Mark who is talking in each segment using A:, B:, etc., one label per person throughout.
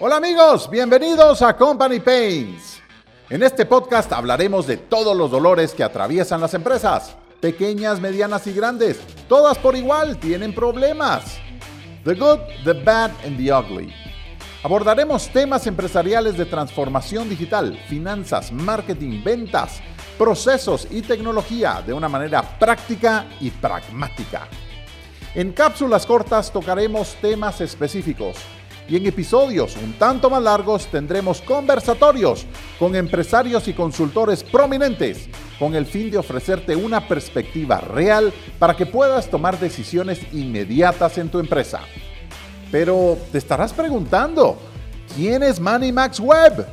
A: Hola amigos, bienvenidos a Company Pains. En este podcast hablaremos de todos los dolores que atraviesan las empresas, pequeñas, medianas y grandes. Todas por igual tienen problemas. The good, the bad and the ugly. Abordaremos temas empresariales de transformación digital, finanzas, marketing, ventas, procesos y tecnología de una manera práctica y pragmática. En cápsulas cortas tocaremos temas específicos y en episodios un tanto más largos tendremos conversatorios con empresarios y consultores prominentes con el fin de ofrecerte una perspectiva real para que puedas tomar decisiones inmediatas en tu empresa. Pero te estarás preguntando, ¿quién es Manny Max Webb?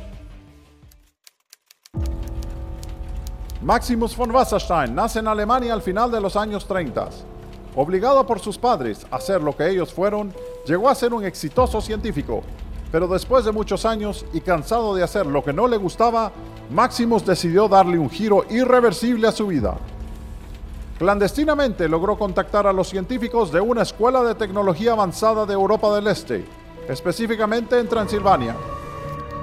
A: Maximus von Wasserstein nace en Alemania al final de los años 30. Obligado por sus padres a hacer lo que ellos fueron, llegó a ser un exitoso científico. Pero después de muchos años y cansado de hacer lo que no le gustaba, Maximus decidió darle un giro irreversible a su vida. Clandestinamente logró contactar a los científicos de una escuela de tecnología avanzada de Europa del Este, específicamente en Transilvania.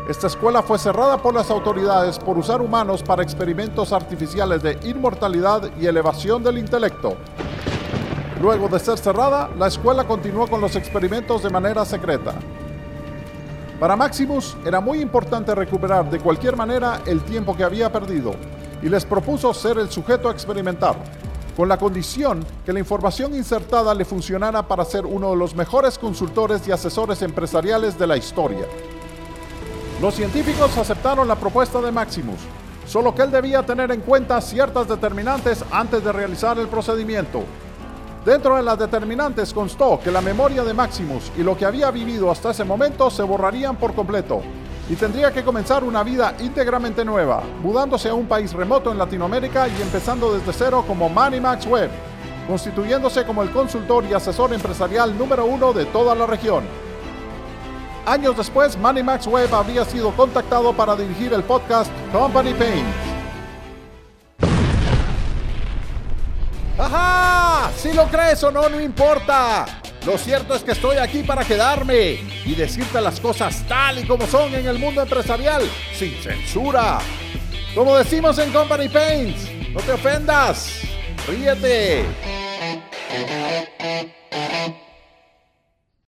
A: Esta escuela fue cerrada por las autoridades por usar humanos para experimentos artificiales de inmortalidad y elevación del intelecto. Luego de ser cerrada, la escuela continuó con los experimentos de manera secreta. Para Maximus era muy importante recuperar de cualquier manera el tiempo que había perdido y les propuso ser el sujeto a experimentar, con la condición que la información insertada le funcionara para ser uno de los mejores consultores y asesores empresariales de la historia. Los científicos aceptaron la propuesta de Maximus, solo que él debía tener en cuenta ciertas determinantes antes de realizar el procedimiento. Dentro de las determinantes constó que la memoria de Maximus y lo que había vivido hasta ese momento se borrarían por completo y tendría que comenzar una vida íntegramente nueva, mudándose a un país remoto en Latinoamérica y empezando desde cero como Manny Max Webb, constituyéndose como el consultor y asesor empresarial número uno de toda la región. Años después, Manny Max Webb habría sido contactado para dirigir el podcast Company Pain. Si lo crees o no, no importa. Lo cierto es que estoy aquí para quedarme y decirte las cosas tal y como son en el mundo empresarial, sin censura. Como decimos en Company Paints, no te ofendas, ríete.